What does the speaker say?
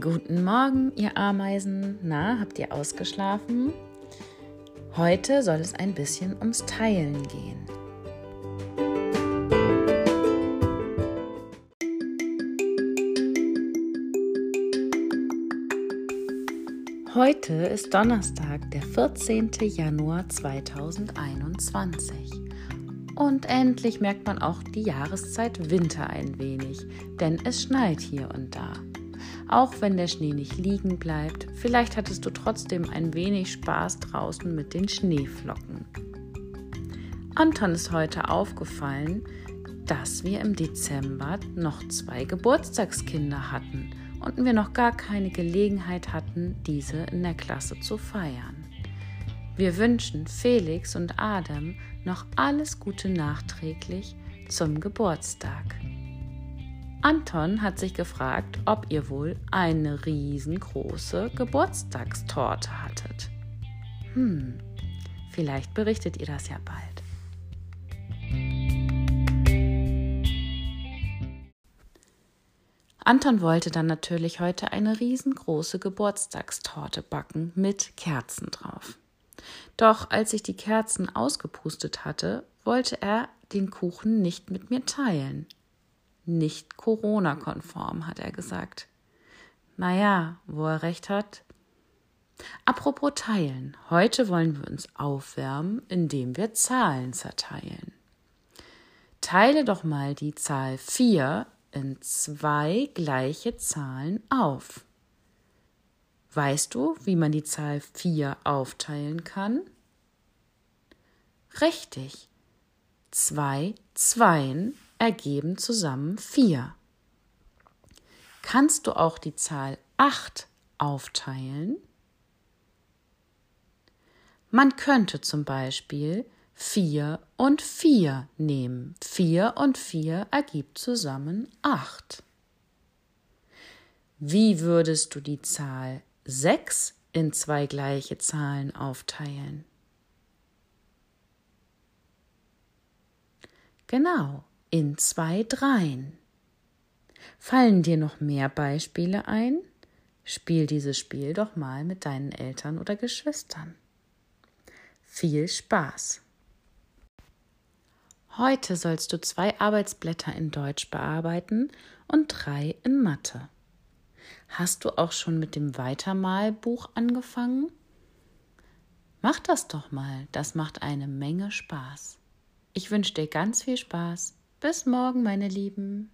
Guten Morgen, ihr Ameisen. Na, habt ihr ausgeschlafen? Heute soll es ein bisschen ums Teilen gehen. Heute ist Donnerstag, der 14. Januar 2021. Und endlich merkt man auch die Jahreszeit Winter ein wenig, denn es schneit hier und da. Auch wenn der Schnee nicht liegen bleibt, vielleicht hattest du trotzdem ein wenig Spaß draußen mit den Schneeflocken. Anton ist heute aufgefallen, dass wir im Dezember noch zwei Geburtstagskinder hatten und wir noch gar keine Gelegenheit hatten, diese in der Klasse zu feiern. Wir wünschen Felix und Adam noch alles Gute nachträglich zum Geburtstag. Anton hat sich gefragt, ob ihr wohl eine riesengroße Geburtstagstorte hattet. Hm, vielleicht berichtet ihr das ja bald. Anton wollte dann natürlich heute eine riesengroße Geburtstagstorte backen mit Kerzen drauf. Doch als ich die Kerzen ausgepustet hatte, wollte er den Kuchen nicht mit mir teilen. Nicht Corona-konform, hat er gesagt. Naja, wo er recht hat. Apropos teilen. Heute wollen wir uns aufwärmen, indem wir Zahlen zerteilen. Teile doch mal die Zahl 4 in zwei gleiche Zahlen auf. Weißt du, wie man die Zahl 4 aufteilen kann? Richtig. Zwei Zweien ergeben zusammen 4. Kannst du auch die Zahl 8 aufteilen? Man könnte zum Beispiel 4 und 4 nehmen. 4 und 4 ergibt zusammen 8. Wie würdest du die Zahl 6 in zwei gleiche Zahlen aufteilen. Genau, in zwei Dreien. Fallen dir noch mehr Beispiele ein? Spiel dieses Spiel doch mal mit deinen Eltern oder Geschwistern. Viel Spaß! Heute sollst du zwei Arbeitsblätter in Deutsch bearbeiten und drei in Mathe. Hast du auch schon mit dem Weitermalbuch angefangen? Mach das doch mal, das macht eine Menge Spaß. Ich wünsche dir ganz viel Spaß. Bis morgen, meine Lieben.